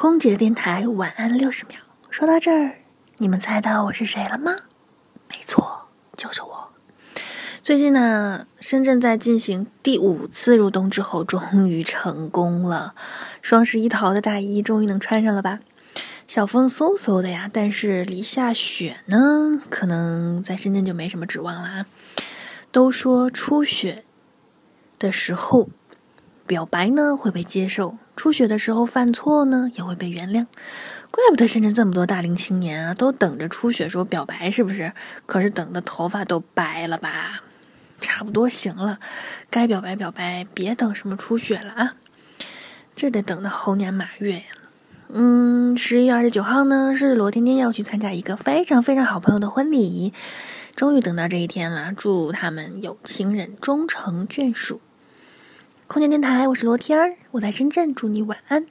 空姐电台晚安六十秒。说到这儿，你们猜到我是谁了吗？没错，就是我。最近呢，深圳在进行第五次入冬之后，终于成功了。双十一淘的大衣终于能穿上了吧？小风嗖嗖的呀，但是离下雪呢，可能在深圳就没什么指望了啊。都说初雪的时候。表白呢会被接受，初雪的时候犯错呢也会被原谅，怪不得深圳这么多大龄青年啊，都等着初雪时候表白，是不是？可是等的头发都白了吧？差不多行了，该表白表白，别等什么初雪了啊！这得等到猴年马月呀。嗯，十一月二十九号呢是罗天天要去参加一个非常非常好朋友的婚礼，终于等到这一天了，祝他们有情人终成眷属。空间电台，我是罗天儿，我在深圳，祝你晚安。